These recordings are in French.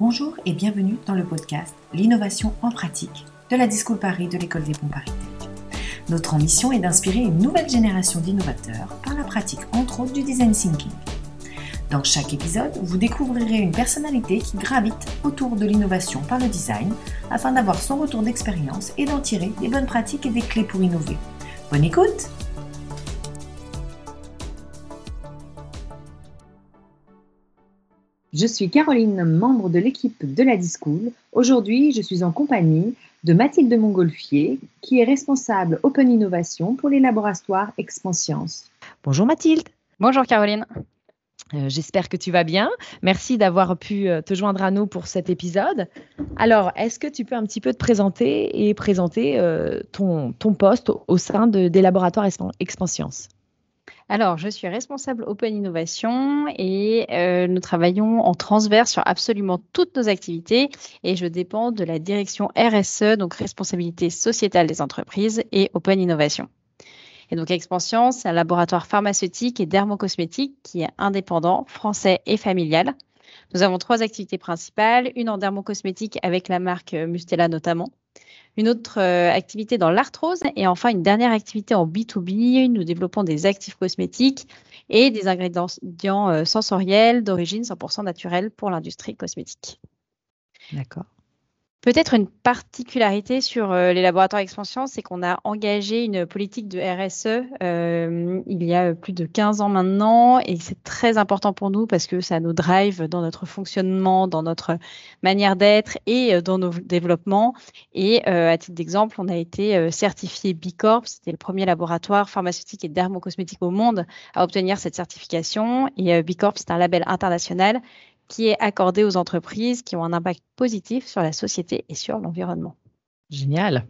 Bonjour et bienvenue dans le podcast L'innovation en pratique de la Discours Paris de l'École des Ponts Paris Notre ambition est d'inspirer une nouvelle génération d'innovateurs par la pratique entre autres du design thinking. Dans chaque épisode, vous découvrirez une personnalité qui gravite autour de l'innovation par le design afin d'avoir son retour d'expérience et d'en tirer des bonnes pratiques et des clés pour innover. Bonne écoute Je suis Caroline, membre de l'équipe de la Discool. Aujourd'hui, je suis en compagnie de Mathilde Montgolfier, qui est responsable Open Innovation pour les laboratoires Expanscience. Bonjour Mathilde. Bonjour Caroline. Euh, j'espère que tu vas bien. Merci d'avoir pu euh, te joindre à nous pour cet épisode. Alors, est-ce que tu peux un petit peu te présenter et présenter euh, ton, ton, poste au sein de, des laboratoires Expanscience alors, je suis responsable Open Innovation et euh, nous travaillons en transverse sur absolument toutes nos activités et je dépends de la direction RSE, donc responsabilité sociétale des entreprises et Open Innovation. Et donc Expansion, c'est un laboratoire pharmaceutique et dermocosmétique qui est indépendant, français et familial. Nous avons trois activités principales, une en dermocosmétique avec la marque Mustela notamment, une autre euh, activité dans l'arthrose et enfin une dernière activité en B2B. Nous développons des actifs cosmétiques et des ingrédients euh, sensoriels d'origine 100% naturelle pour l'industrie cosmétique. D'accord. Peut-être une particularité sur euh, les laboratoires expansion, c'est qu'on a engagé une politique de RSE euh, il y a plus de 15 ans maintenant et c'est très important pour nous parce que ça nous drive dans notre fonctionnement, dans notre manière d'être et euh, dans nos développements. Et à titre d'exemple, on a été certifié B Corp, c'était le premier laboratoire pharmaceutique et dermocosmétique au monde à obtenir cette certification. Et B Corp, c'est un label international qui est accordé aux entreprises qui ont un impact positif sur la société et sur l'environnement. Génial.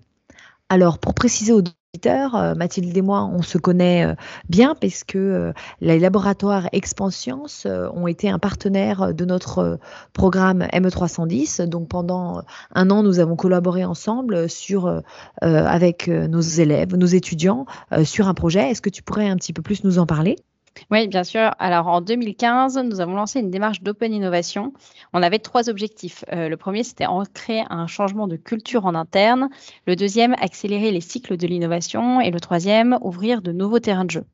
Alors, pour préciser aux auditeurs, euh, Mathilde et moi, on se connaît euh, bien parce que euh, les laboratoires Expanscience ont été un partenaire de notre programme ME310. Donc, pendant un an, nous avons collaboré ensemble sur, avec nos élèves, nos étudiants, sur un projet. Est-ce que tu pourrais un petit peu plus nous en parler? Oui, bien sûr. Alors en 2015, nous avons lancé une démarche d'open innovation. On avait trois objectifs. Euh, le premier, c'était créer un changement de culture en interne. Le deuxième, accélérer les cycles de l'innovation. Et le troisième, ouvrir de nouveaux terrains de jeu.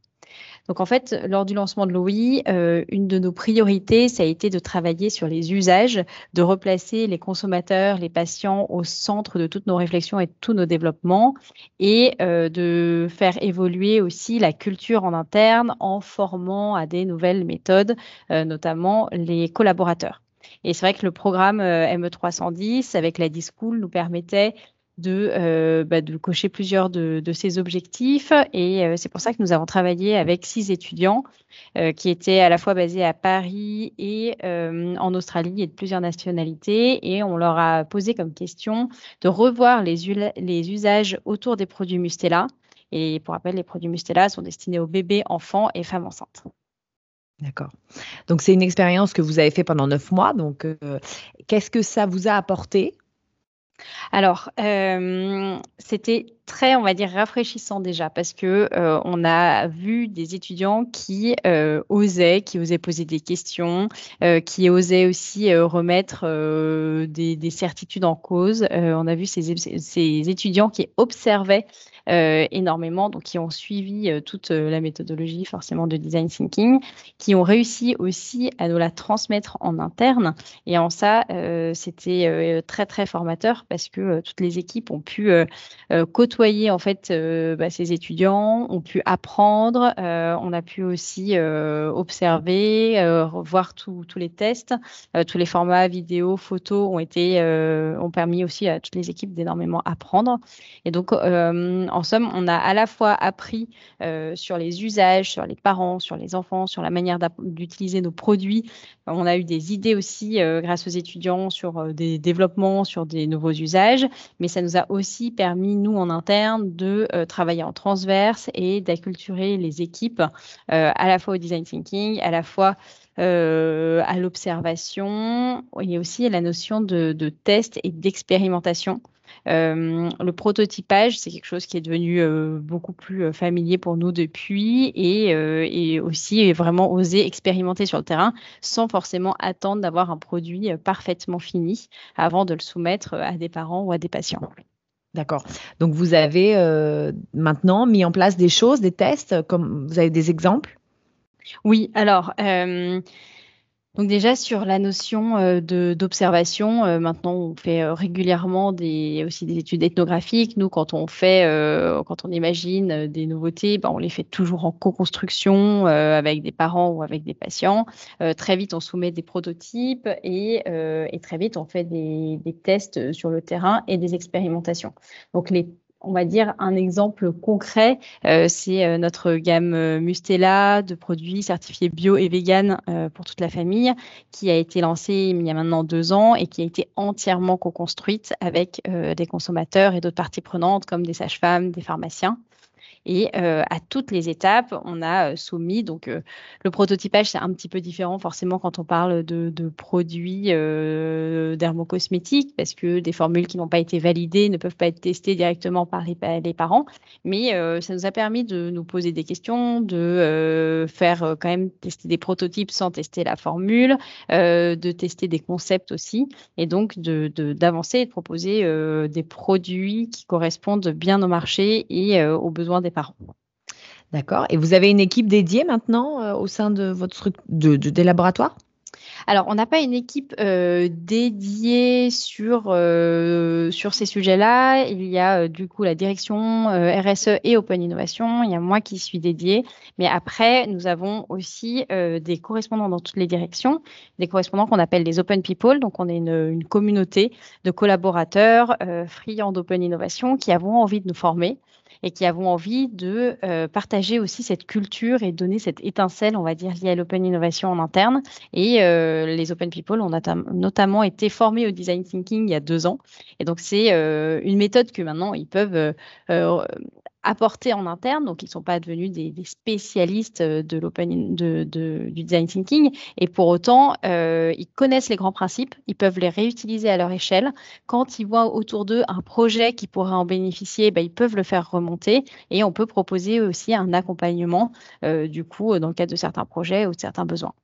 Donc en fait, lors du lancement de l'OI, euh, une de nos priorités, ça a été de travailler sur les usages, de replacer les consommateurs, les patients au centre de toutes nos réflexions et de tous nos développements, et euh, de faire évoluer aussi la culture en interne en formant à des nouvelles méthodes, euh, notamment les collaborateurs. Et c'est vrai que le programme ME310 avec la Discool nous permettait de, euh, bah, de cocher plusieurs de, ces objectifs. Et euh, c'est pour ça que nous avons travaillé avec six étudiants euh, qui étaient à la fois basés à Paris et en Australie et de plusieurs nationalités. Et on leur a posé comme question de revoir les, les usages autour des produits Mustela. Et pour rappel, les produits Mustela sont destinés aux bébés, enfants et femmes enceintes. D'accord. Donc c'est une expérience que vous avez fait pendant neuf mois. Donc qu'est-ce que ça vous a apporté alors, euh, c'était très, on va dire, rafraîchissant déjà parce que euh, on a vu des étudiants qui euh, osaient, qui osaient poser des questions, qui osaient aussi remettre des, certitudes en cause. on a vu ces étudiants qui observaient euh, énormément, donc qui ont suivi euh, toute euh, la méthodologie forcément de design thinking, qui ont réussi aussi à nous la transmettre en interne. Et en ça, c'était très très formateur parce que toutes les équipes ont pu côtoyer en fait bah, ces étudiants, ont pu apprendre, on a pu aussi observer, voir tous les tests, tous les formats vidéo, photos ont été ont permis aussi à toutes les équipes d'énormément apprendre. Et donc en somme, on a à la fois appris euh, sur les usages, sur les parents, sur les enfants, sur la manière d'utiliser nos produits. On a eu des idées aussi euh, grâce aux étudiants sur euh, des développements, sur des nouveaux usages, mais ça nous a aussi permis, nous, en interne, de travailler en transverse et d'acculturer les équipes à la fois au design thinking, à la fois à l'observation et aussi la notion de, test et d'expérimentation. Euh, le prototypage, c'est quelque chose qui est devenu euh, beaucoup plus euh, familier pour nous depuis et, aussi vraiment oser expérimenter sur le terrain sans forcément attendre d'avoir un produit parfaitement fini avant de le soumettre à des parents ou à des patients. D'accord. Donc vous avez maintenant mis en place des choses, des tests, comme vous avez des exemples? Oui, alors donc déjà sur la notion euh, d'observation, euh, maintenant on fait euh, régulièrement des, aussi des études ethnographiques. Nous, quand on fait, quand on imagine des nouveautés, ben, on les fait toujours en co-construction avec des parents ou avec des patients. très vite, on soumet des prototypes et, et très vite, on fait des, des, tests sur le terrain et des expérimentations. Donc les on va dire un exemple concret, euh, c'est euh, notre gamme euh, Mustela de produits certifiés bio et vegan pour toute la famille, qui a été lancée il y a maintenant deux ans et qui a été entièrement co-construite avec des consommateurs et d'autres parties prenantes comme des sages-femmes, des pharmaciens. Et à toutes les étapes, on a soumis. Donc, le prototypage, c'est un petit peu différent forcément quand on parle de, produits dermocosmétiques, parce que des formules qui n'ont pas été validées ne peuvent pas être testées directement par les, parents. Mais ça nous a permis de nous poser des questions, de faire quand même tester des prototypes sans tester la formule, de tester des concepts aussi, et donc d'avancer de, et de proposer des produits qui correspondent bien au marché et aux besoins des D'accord. Et vous avez une équipe dédiée maintenant euh, au sein de votre de, des laboratoires? Alors, on n'a pas une équipe euh, dédiée sur, euh, sur ces sujets-là. Il y a du coup la direction RSE et Open Innovation. Il y a moi qui suis dédiée. Mais après, nous avons aussi des correspondants dans toutes les directions, des correspondants qu'on appelle les Open People. Donc, on est une, une communauté de collaborateurs friands d'Open Innovation qui avons envie de nous former et qui avons envie de euh, partager aussi cette culture et donner cette étincelle, on va dire, liée à l'open innovation en interne. Et euh, les Open People ont notamment été formés au design thinking il y a deux ans. Et donc, c'est euh, une méthode que maintenant, ils peuvent apportés en interne, donc ils ne sont pas devenus des, spécialistes euh, de l'open de, du design thinking, et pour autant, euh, ils connaissent les grands principes, ils peuvent les réutiliser à leur échelle. Quand ils voient autour d'eux un projet qui pourrait en bénéficier, ben, ils peuvent le faire remonter, et on peut proposer aussi un accompagnement, euh, du coup, dans le cadre de certains projets ou de certains besoins.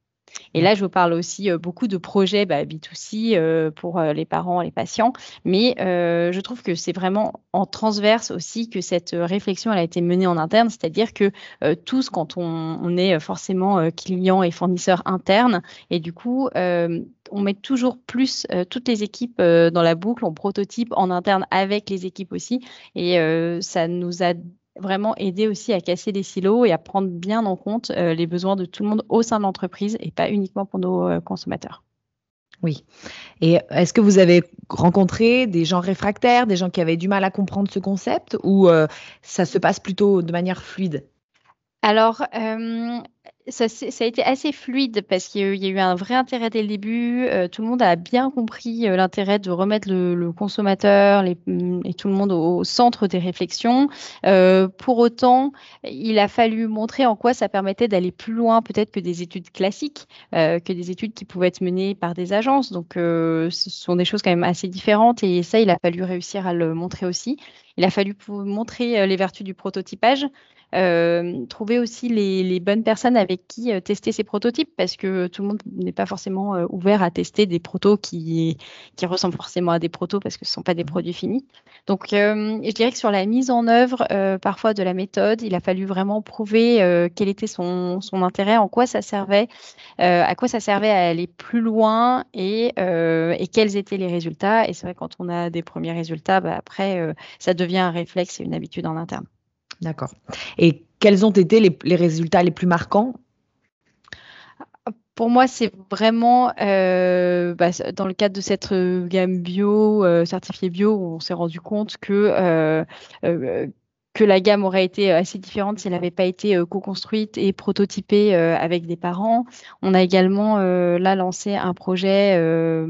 Et là, je vous parle aussi euh, beaucoup de projets bah, B2C euh, pour euh, les parents, les patients, mais je trouve que c'est vraiment en transverse aussi que cette réflexion elle a été menée en interne, c'est-à-dire que tous, quand on, est forcément client et fournisseur interne, et du coup, on met toujours plus toutes les équipes dans la boucle, on prototype en interne avec les équipes aussi, et ça nous a vraiment aider aussi à casser les silos et à prendre bien en compte euh, les besoins de tout le monde au sein de l'entreprise et pas uniquement pour nos euh, consommateurs. Oui. Et est-ce que vous avez rencontré des gens réfractaires, des gens qui avaient du mal à comprendre ce concept ou euh, ça se passe plutôt de manière fluide? Alors, ça, a été assez fluide parce qu'il y a eu un vrai intérêt dès le début. Euh, tout le monde a bien compris euh, l'intérêt de remettre le, consommateur mm, et tout le monde au, centre des réflexions. Euh, pour autant, il a fallu montrer en quoi ça permettait d'aller plus loin peut-être que des études classiques, que des études qui pouvaient être menées par des agences. Donc, ce sont des choses quand même assez différentes et ça, il a fallu réussir à le montrer aussi. Il a fallu montrer les vertus du prototypage. Euh, trouver aussi les, bonnes personnes avec qui euh, tester ces prototypes parce que tout le monde n'est pas forcément euh, ouvert à tester des protos qui, qui ressemblent forcément à des protos parce que ce ne sont pas des mmh. produits finis. Donc, je dirais que sur la mise en œuvre parfois de la méthode, il a fallu vraiment prouver quel était son, son, intérêt, en quoi ça servait, à quoi ça servait à aller plus loin et, et quels étaient les résultats. Et c'est vrai quand on a des premiers résultats, bah, après, ça devient un réflexe et une habitude en interne. D'accord. Et quels ont été les, résultats les plus marquants? Pour moi, c'est vraiment euh, bah, dans le cadre de cette euh, gamme bio, euh, certifiée bio, on s'est rendu compte que que la gamme aurait été assez différente si elle n'avait pas été co-construite et prototypée avec des parents. On a également là lancé un projet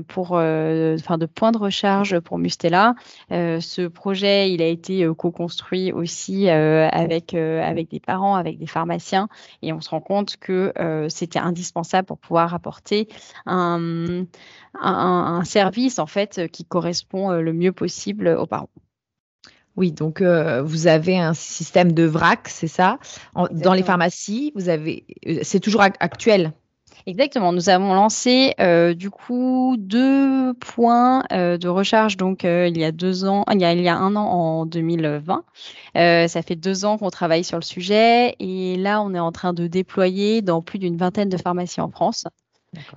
pour, de point de recharge pour Mustela. ce projet, il a été co-construit aussi avec, avec des parents, avec des pharmaciens, et on se rend compte que c'était indispensable pour pouvoir apporter un, un, service en fait qui correspond le mieux possible aux parents. Oui, donc euh, vous avez un système de vrac, c'est ça? Dans les pharmacies, vous avez, euh, c'est toujours actuel? Exactement. Nous avons lancé euh, du coup deux points de recharge donc il y a deux ans, il y a, il y a un an en 2020. ça fait deux ans qu'on travaille sur le sujet et là on est en train de déployer dans plus d'une vingtaine de pharmacies en France.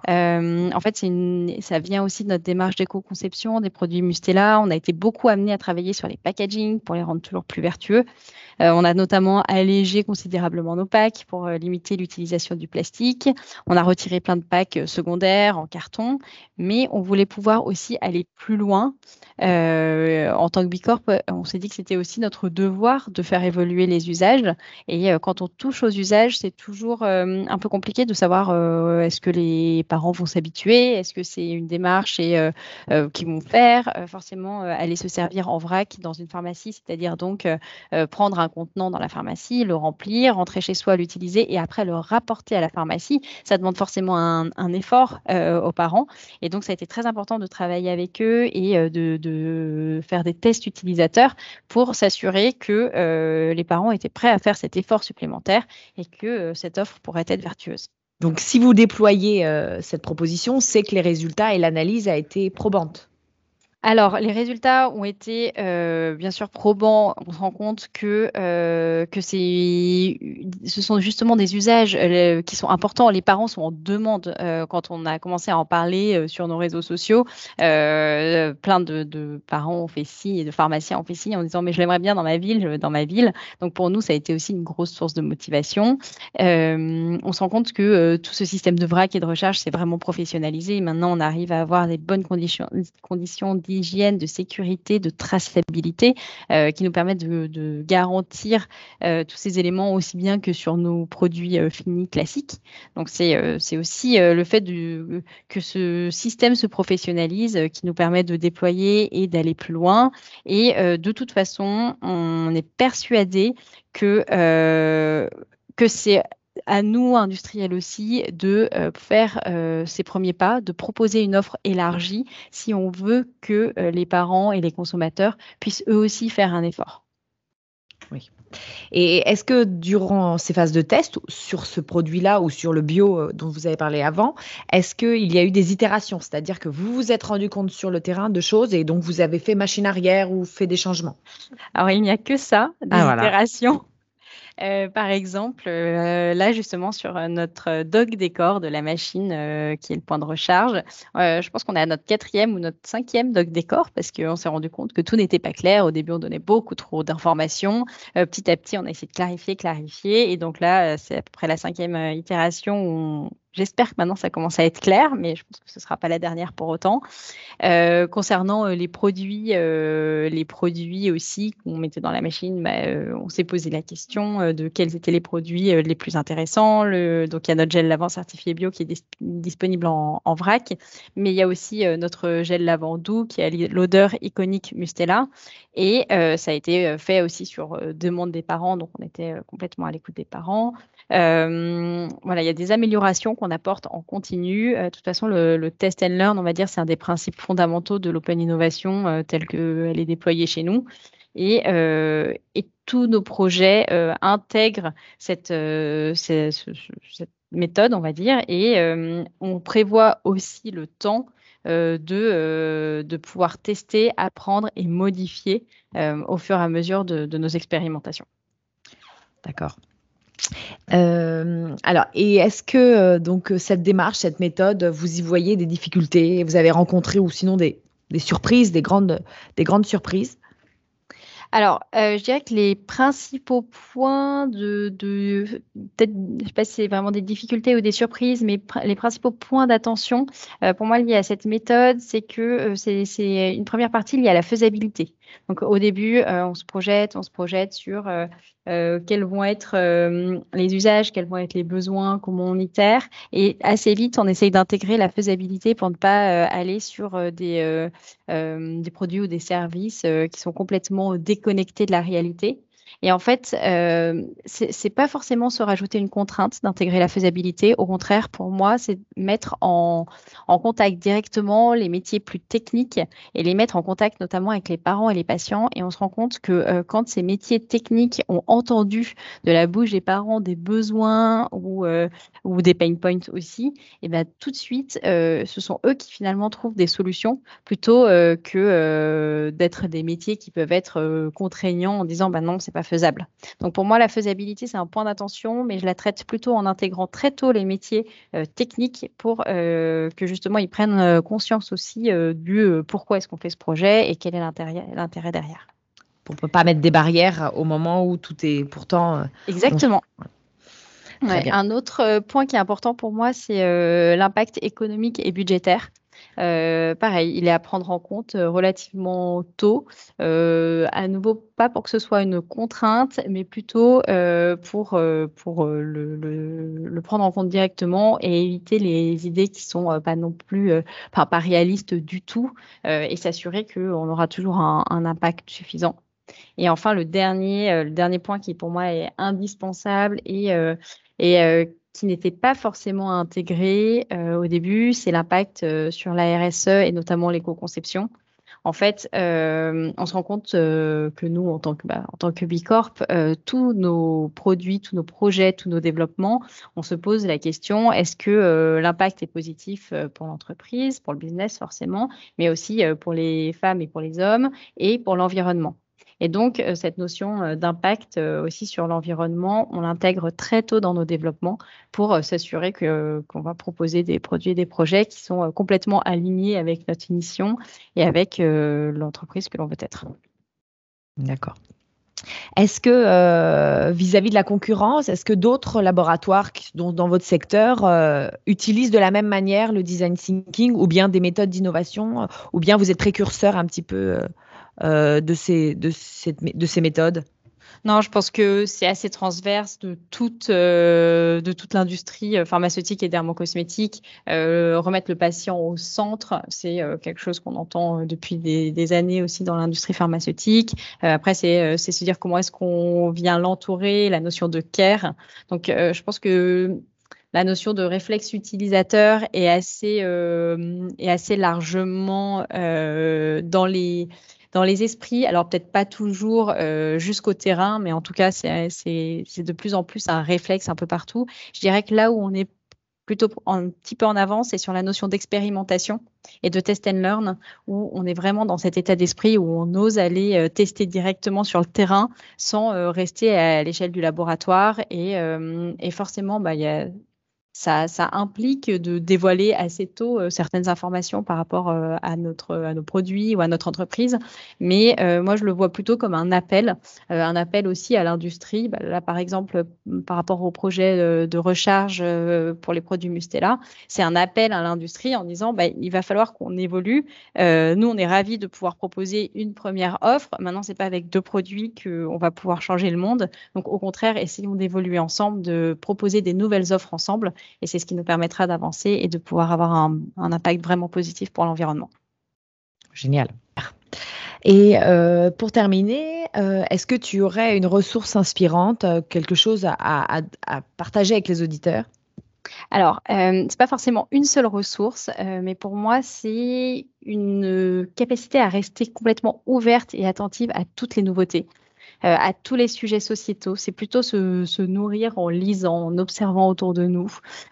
Euh, en fait, ça vient aussi de notre démarche d'éco-conception des produits Mustela. On a été beaucoup amené à travailler sur les packaging pour les rendre toujours plus vertueux. Euh, on a notamment allégé considérablement nos packs pour euh, limiter l'utilisation du plastique. On a retiré plein de packs secondaires en carton, mais on voulait pouvoir aussi aller plus loin. en tant que Bicorp, on s'est dit que c'était aussi notre devoir de faire évoluer les usages. Et quand on touche aux usages, c'est toujours un peu compliqué de savoir est-ce que les parents vont s'habituer Est-ce que c'est une démarche et euh, euh, qu'ils vont faire euh, Forcément, aller se servir en vrac dans une pharmacie, c'est-à-dire donc prendre un contenant dans la pharmacie, le remplir, rentrer chez soi, l'utiliser et après le rapporter à la pharmacie. Ça demande forcément un, effort aux parents. Et donc, ça a été très important de travailler avec eux et de, faire des tests utilisateurs pour s'assurer que les parents étaient prêts à faire cet effort supplémentaire et que cette offre pourrait être vertueuse. Donc, si vous déployez euh, cette proposition, c'est que les résultats et l'analyse a été probante. Alors, les résultats ont été euh, bien sûr probants. On se rend compte que, euh, que c'est, ce sont justement des usages euh, qui sont importants. Les parents sont en demande quand on a commencé à en parler sur nos réseaux sociaux. plein de, parents ont fait ci et de pharmaciens ont fait ci en disant mais je l'aimerais bien dans ma ville, dans ma ville. Donc pour nous, ça a été aussi une grosse source de motivation. on se rend compte que tout ce système de vrac et de recharge s'est vraiment professionnalisé. Maintenant, on arrive à avoir des bonnes conditions, conditions d'hygiène, de sécurité, de traçabilité euh, qui nous permettent de, garantir euh, tous ces éléments aussi bien que sur nos produits euh, finis classiques. Donc c'est aussi le fait que ce système se professionnalise qui nous permet de déployer et d'aller plus loin. Et de toute façon, on est persuadé que, que c'est à nous, industriels aussi, de euh, faire euh, ces premiers pas, de proposer une offre élargie si on veut que euh, les parents et les consommateurs puissent eux aussi faire un effort. Oui. Et est-ce que durant ces phases de test sur ce produit-là ou sur le bio dont vous avez parlé avant, est-ce qu'il y a eu des itérations? C'est-à-dire que vous vous êtes rendu compte sur le terrain de choses et donc vous avez fait machine arrière ou fait des changements? Alors il n'y a que ça, des ah, itérations. Euh, par exemple, euh, là justement sur euh, notre dog décor de la machine qui est le point de recharge, je pense qu'on est à notre quatrième ou notre cinquième dog décor parce qu'on s'est rendu compte que tout n'était pas clair. Au début, on donnait beaucoup trop d'informations. petit à petit, on a essayé de clarifier, clarifier. Et donc là, c'est à peu près la cinquième itération où on, J'espère que maintenant ça commence à être clair, mais je pense que ce ne sera pas la dernière pour autant. Euh, concernant euh, les produits, euh, les produits aussi qu'on mettait dans la machine, bah, on s'est posé la question de quels étaient les produits les plus intéressants. Donc il y a notre gel lavant certifié bio qui est disponible en, en, vrac, mais il y a aussi notre gel lavant doux qui a l'odeur iconique Mustela. Et ça a été fait aussi sur demande des parents, donc on était complètement à l'écoute des parents. Voilà, il y a des améliorations apporte en continu. Euh, de toute façon, le, test and learn, on va dire, c'est un des principes fondamentaux de l'open innovation euh, telle qu'elle est déployée chez nous. Et, et tous nos projets intègrent cette, méthode, on va dire, et on prévoit aussi le temps de, pouvoir tester, apprendre et modifier au fur et à mesure de nos expérimentations. D'accord. Euh, alors, et est-ce que euh, donc cette démarche, cette méthode, vous y voyez des difficultés Vous avez rencontré ou sinon des, surprises, des grandes, des grandes surprises? Alors, euh, je dirais que les principaux points de, peut-être, je sais pas si c'est vraiment des difficultés ou des surprises, mais les principaux points d'attention pour moi liés à cette méthode, c'est que c'est une première partie liée à la faisabilité. Donc au début, on se projette, on se projette sur quels vont être les usages, quels vont être les besoins, comment on itère. Et assez vite, on essaye d'intégrer la faisabilité pour ne pas aller sur des, des produits ou des services qui sont complètement déconnectés de la réalité. Et en fait, euh, c'est pas forcément se rajouter une contrainte d'intégrer la faisabilité. Au contraire, pour moi, c'est mettre en, contact directement les métiers plus techniques et les mettre en contact notamment avec les parents et les patients. Et on se rend compte que euh, quand ces métiers techniques ont entendu de la bouche des parents des besoins ou, euh, des pain points aussi, et ben tout de suite, euh, ce sont eux qui finalement trouvent des solutions plutôt que d'être des métiers qui peuvent être contraignants en disant bah non, c'est pas faisable. Donc pour moi, la faisabilité, c'est un point d'attention, mais je la traite plutôt en intégrant très tôt les métiers euh, techniques pour euh, que justement ils prennent euh, conscience aussi du pourquoi est-ce qu'on fait ce projet et quel est l'intérêt derrière. Pour ne pas mettre des barrières au moment où tout est pourtant. Exactement. un autre point qui est important pour moi, c'est l'impact économique et budgétaire. Euh, pareil, il est à prendre en compte euh, relativement tôt. Euh, à nouveau, pas pour que ce soit une contrainte, mais plutôt pour, le, prendre en compte directement et éviter les idées qui sont pas non plus pas réalistes du tout et s'assurer qu'on aura toujours un, impact suffisant. Et enfin, le dernier, le dernier point qui pour moi est indispensable et qui n'était pas forcément intégré euh, au début, c'est l'impact euh, sur la RSE et notamment l'éco-conception. En fait, euh, on se rend compte que nous, en tant que, bah, en tant que Bicorp, tous nos produits, tous nos projets, tous nos développements, on se pose la question est-ce que l'impact est positif pour l'entreprise, pour le business forcément, mais aussi pour les femmes et pour les hommes et pour l'environnement et donc, euh, cette notion euh, d'impact euh, aussi sur l'environnement, on l'intègre très tôt dans nos développements pour s'assurer qu'on va proposer des produits et des projets qui sont complètement alignés avec notre mission et avec l'entreprise que l'on veut être. D'accord. Est-ce que vis-à-vis de la concurrence, est-ce que d'autres laboratoires qui, dans, dans votre secteur utilisent de la même manière le design thinking ou bien des méthodes d'innovation ou bien vous êtes précurseur un petit peu euh, de, ces, de, de ces méthodes non, je pense que c'est assez transverse de toute, euh, de toute l'industrie euh, pharmaceutique et dermocosmétique. remettre le patient au centre, c'est quelque chose qu'on entend depuis des, années aussi dans l'industrie pharmaceutique. après, c'est se dire comment est-ce qu'on vient l'entourer, la notion de care. Donc, je pense que la notion de réflexe utilisateur est assez, est assez largement dans les dans les esprits. Alors peut-être pas toujours euh, jusqu'au terrain, mais en tout cas, c'est de plus en plus un réflexe un peu partout. Je dirais que là où on est plutôt un petit peu en avance, c'est sur la notion d'expérimentation et de test and learn, où on est vraiment dans cet état d'esprit où on ose aller euh, tester directement sur le terrain sans euh, rester à l'échelle du laboratoire. Et, forcément, bah, il y a ça, implique de dévoiler assez tôt euh, certaines informations par rapport euh, à, notre, à nos produits ou à notre entreprise. Mais euh, moi, je le vois plutôt comme un appel, un appel aussi à l'industrie. Bah, là, par exemple, par rapport au projet de recharge pour les produits Mustela, c'est un appel à l'industrie en disant bah, il va falloir qu'on évolue. nous, on est ravis de pouvoir proposer une première offre. Maintenant, c'est pas avec deux produits qu'on va pouvoir changer le monde. Donc, au contraire, essayons d'évoluer ensemble, de proposer des nouvelles offres ensemble et c'est ce qui nous permettra d'avancer et de pouvoir avoir un, impact vraiment positif pour l'environnement. Génial. Et euh, pour terminer, euh, est-ce que tu aurais une ressource inspirante, euh, quelque chose à, partager avec les auditeurs? Alors, ce n'est pas forcément une seule ressource, mais pour moi, c'est une capacité à rester complètement ouverte et attentive à toutes les nouveautés. Euh, à tous les sujets sociétaux. C'est plutôt se, nourrir en lisant, en observant autour de nous.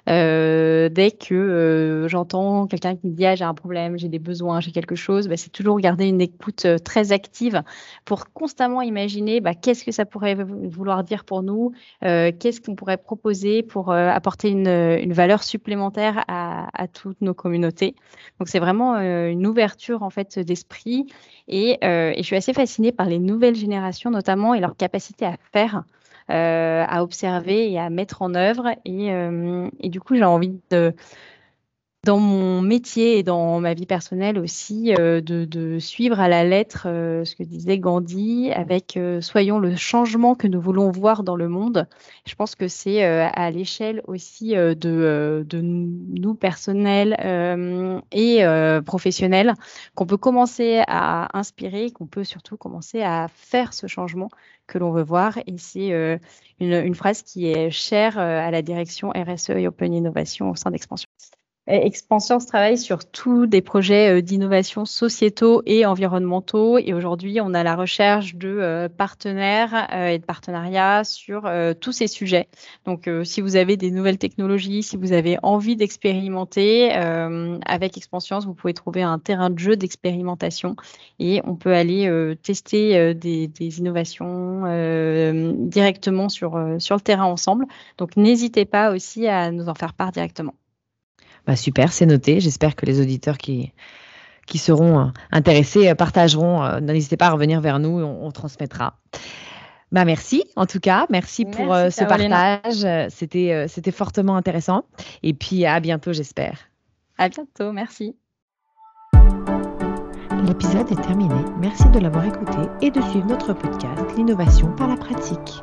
Euh, dès que euh, j'entends quelqu'un qui me dit ah, j'ai un problème, j'ai des besoins, j'ai quelque chose, bah, c'est toujours garder une écoute très active pour constamment imaginer bah, qu'est-ce que ça pourrait vouloir dire pour nous, qu'est-ce qu'on pourrait proposer pour apporter une, valeur supplémentaire à, toutes nos communautés. Donc c'est vraiment une ouverture en fait d'esprit et je suis assez fascinée par les nouvelles générations, notamment et leur capacité à faire, euh, à observer et à mettre en œuvre. Et, euh, et du coup, j'ai envie de, dans mon métier et dans ma vie personnelle aussi, euh, de, suivre à la lettre euh, ce que disait Gandhi avec euh, soyons le changement que nous voulons voir dans le monde. Je pense que c'est à l'échelle aussi de, de, nous personnels et professionnels qu'on peut commencer à inspirer, qu'on peut surtout commencer à faire ce changement que l'on veut voir. Et c'est une, une, phrase qui est chère à la direction RSE et Open Innovation au sein d'Expansion. Expansion travaille sur tous des projets euh, d'innovation sociétaux et environnementaux. Et aujourd'hui, on a la recherche de euh, partenaires euh, et de partenariats sur tous ces sujets. Donc, si vous avez des nouvelles technologies, si vous avez envie d'expérimenter avec Expansion, vous pouvez trouver un terrain de jeu d'expérimentation et on peut aller tester des, innovations directement sur le terrain ensemble. Donc, n'hésitez pas aussi à nous en faire part directement. Bah, super, c'est noté. J'espère que les auditeurs qui, qui seront euh, intéressés euh, partageront. Euh, n'hésitez pas à revenir vers nous, on, transmettra. Bah merci en tout cas, merci, pour ce partage. C'était c'était fortement intéressant. Et puis à bientôt, j'espère. À bientôt, merci. L'épisode est terminé. Merci de l'avoir écouté et de suivre notre podcast L'innovation par la pratique.